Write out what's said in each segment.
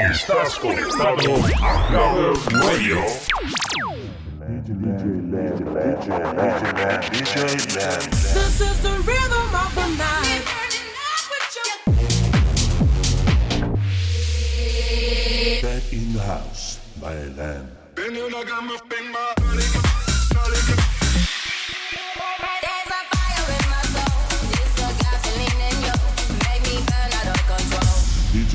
Estás conectado a Power Radio. This is the rhythm of the night. Back in the house by Lamb. There's a fire in my soul. It's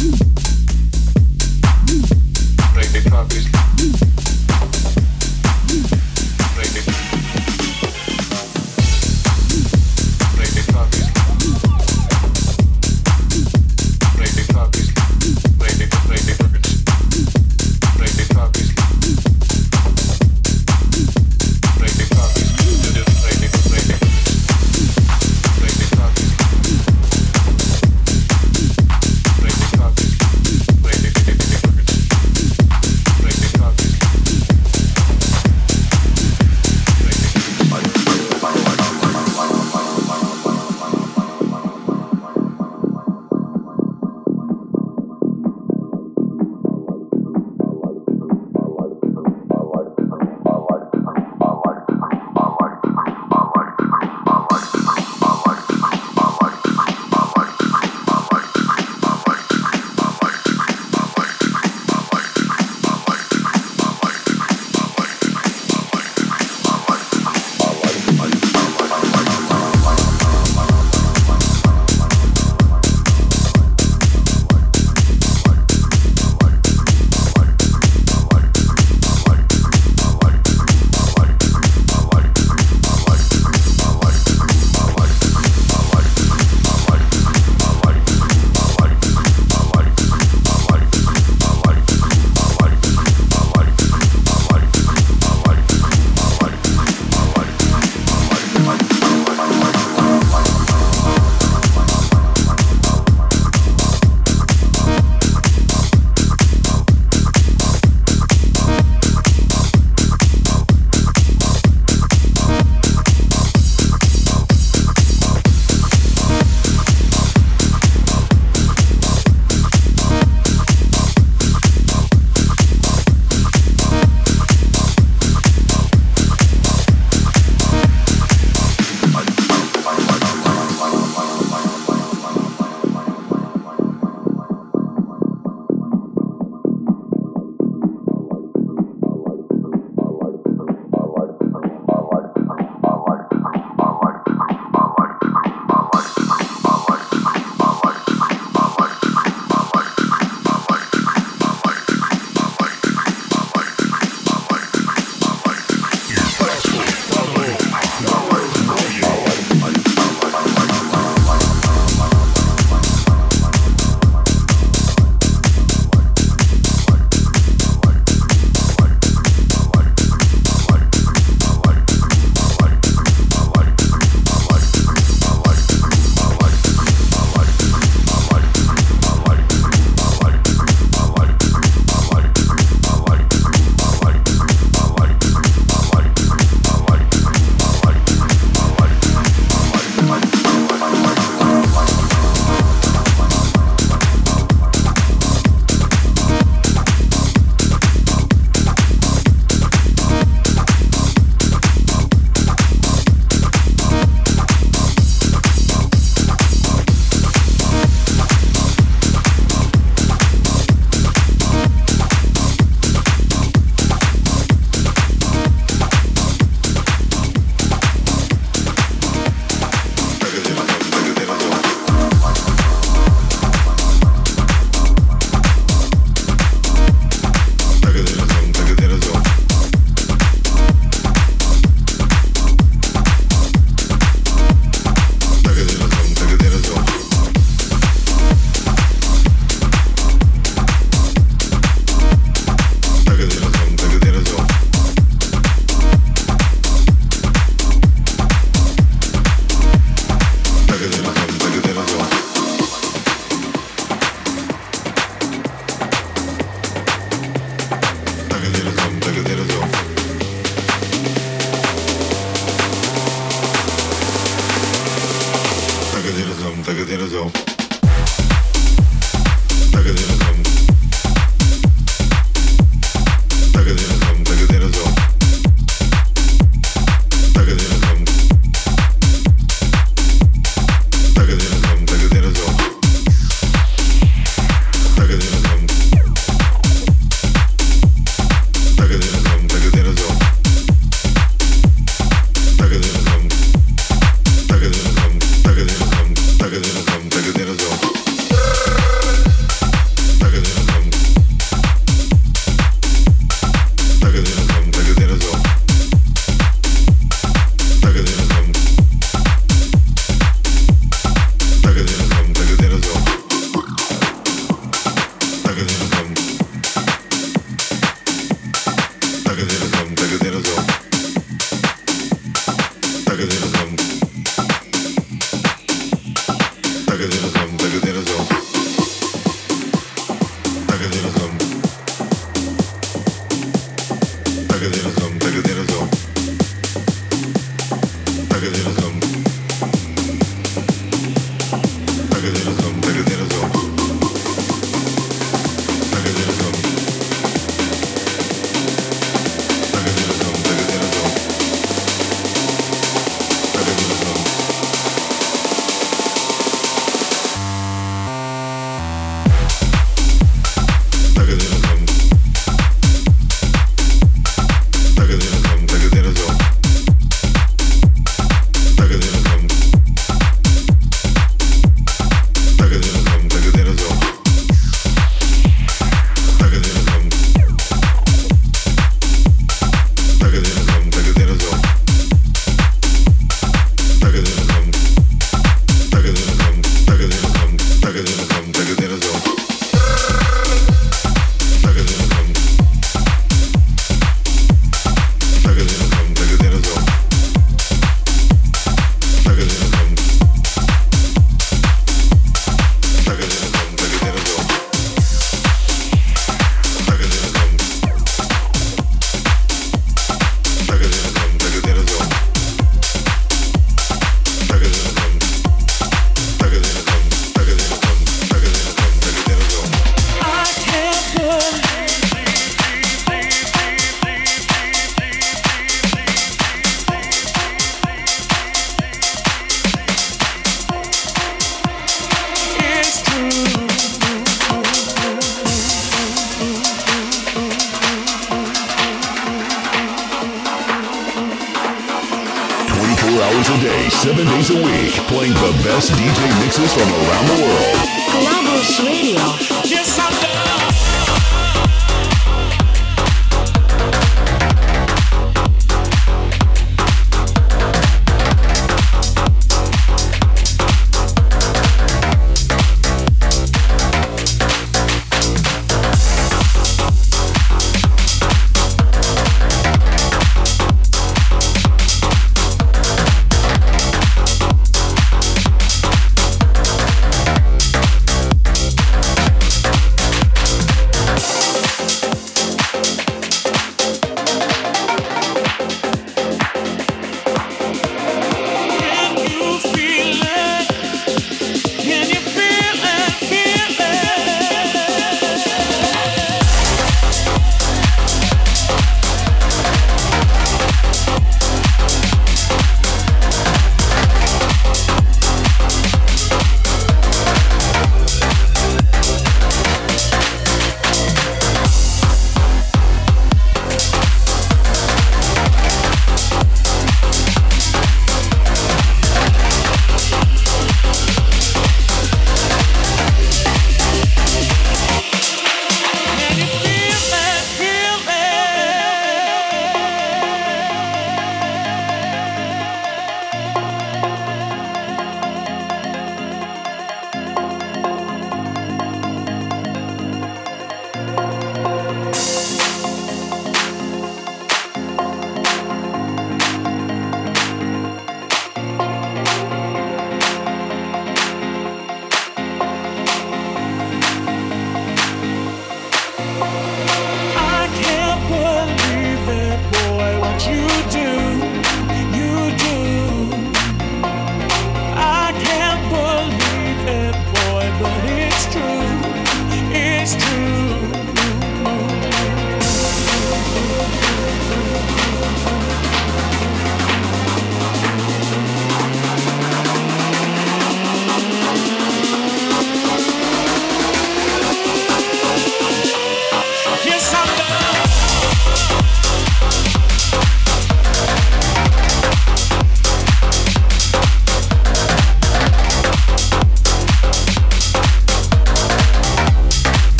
Mm-hmm.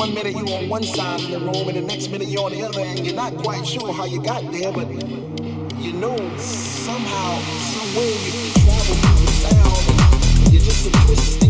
one minute you're on one side of the room and the next minute you're on the other and you're not quite sure how you got there, but you know somehow, some way you travel through the sound. You're just a twisted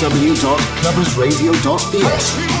www.clubbersradio.es.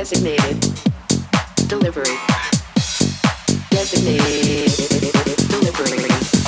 Designated. Delivery. Designated. Delivery.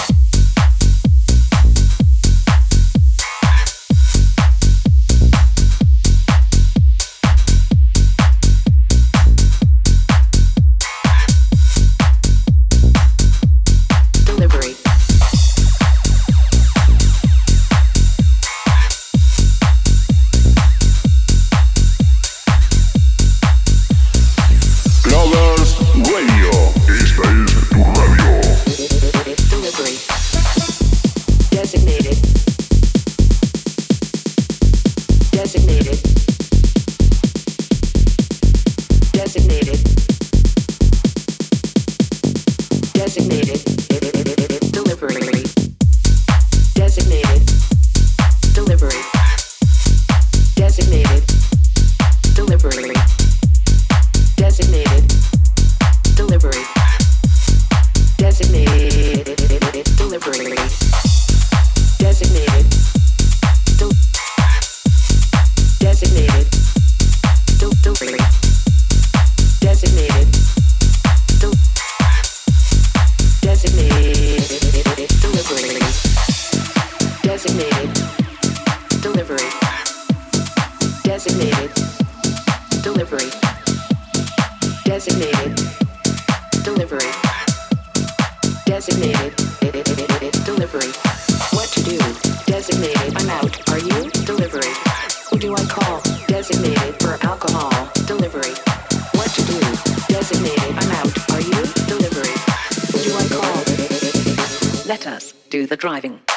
Do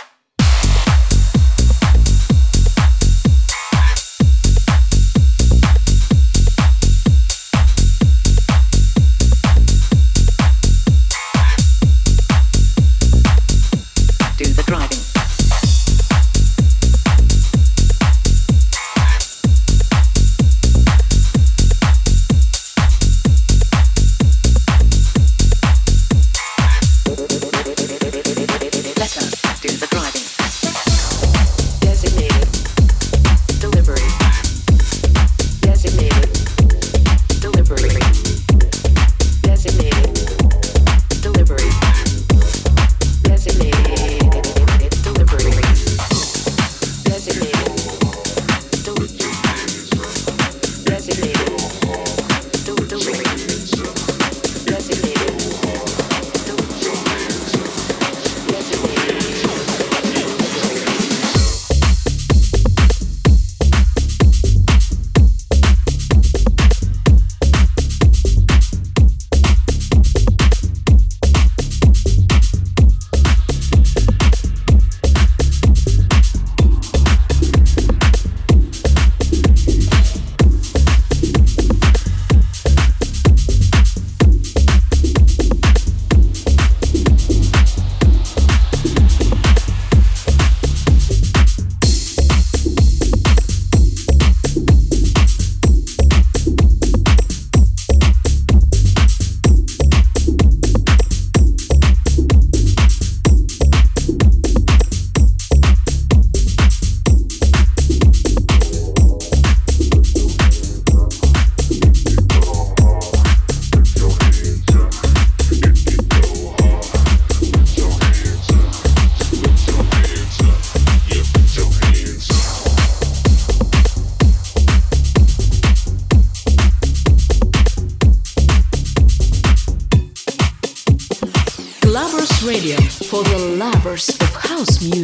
house music.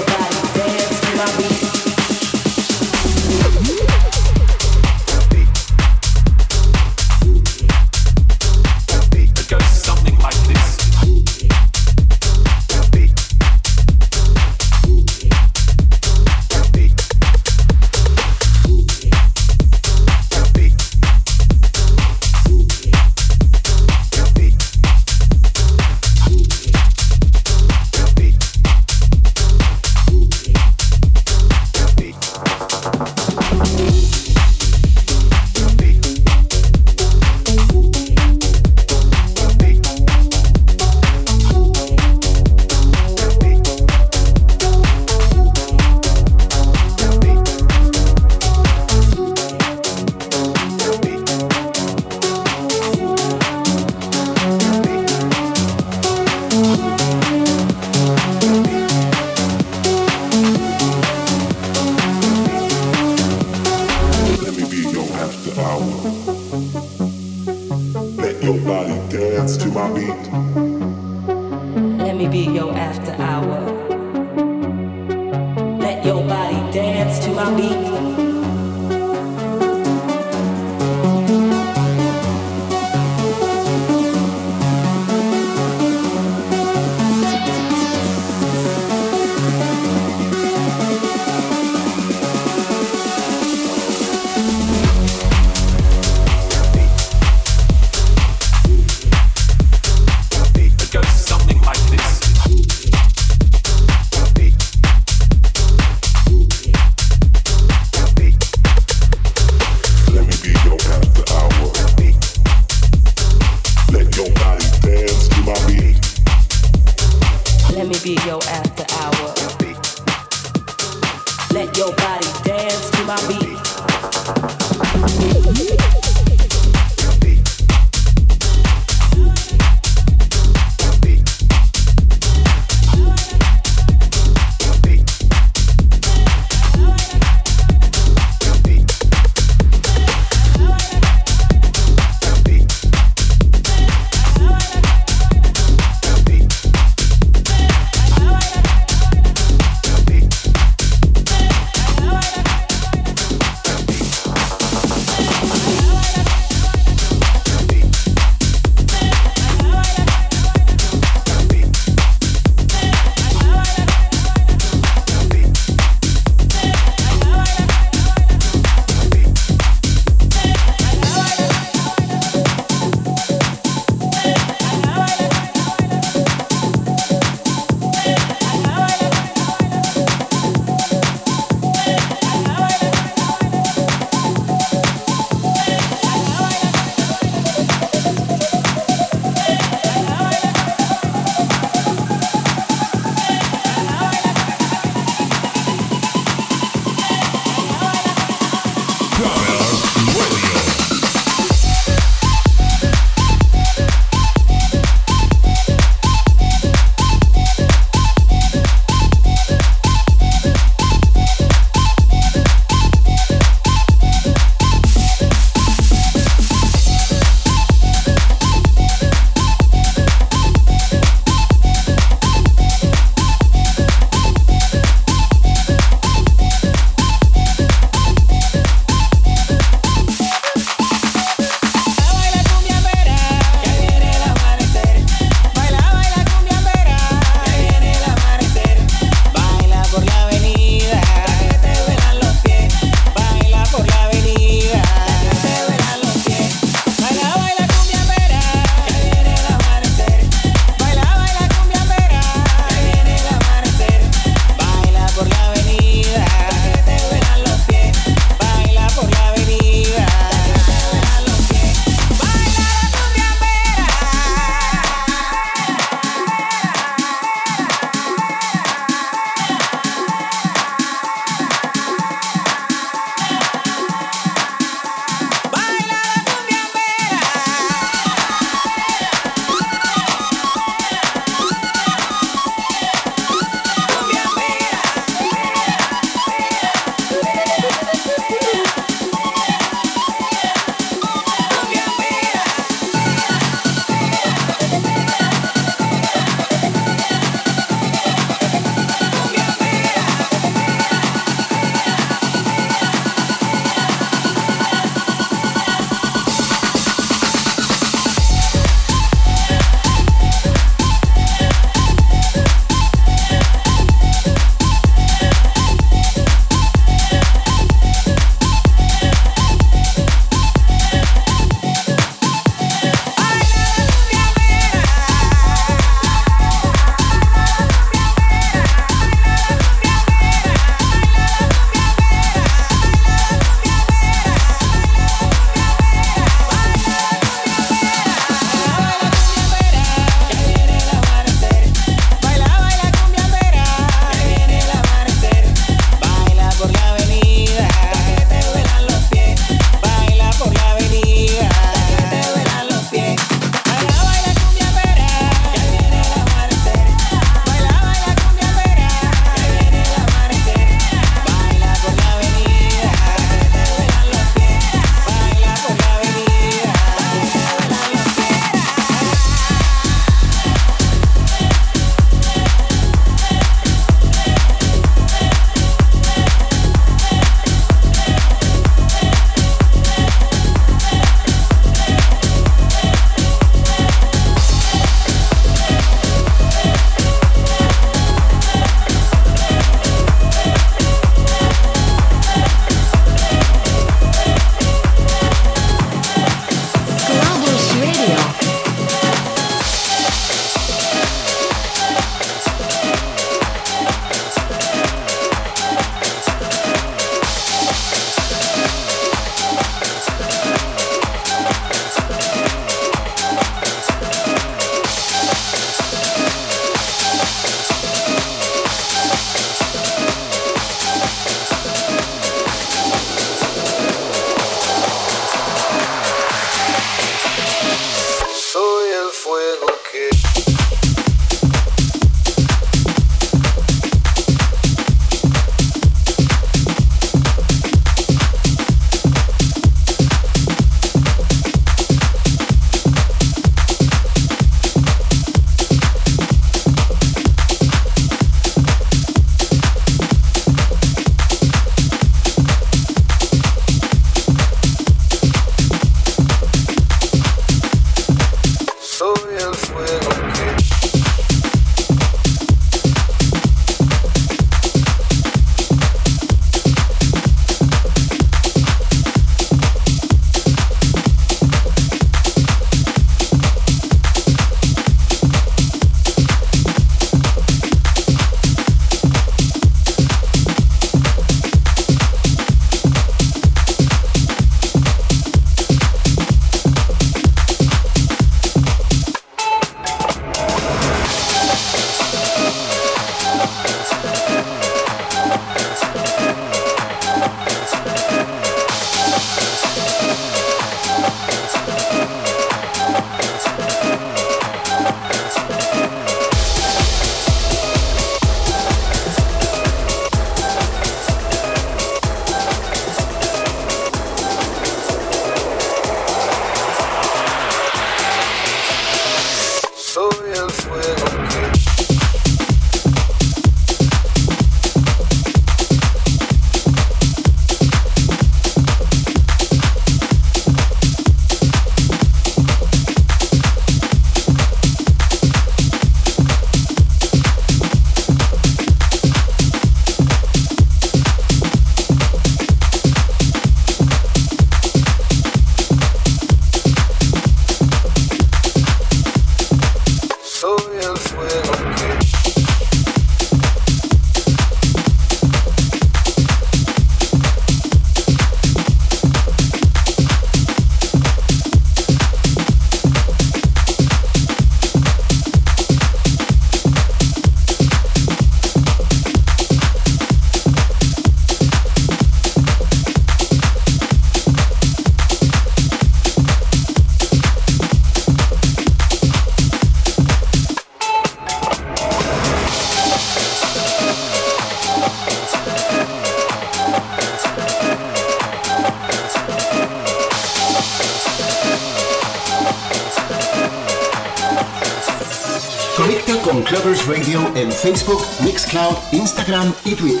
Facebook, Mixcloud, Instagram y Twitter.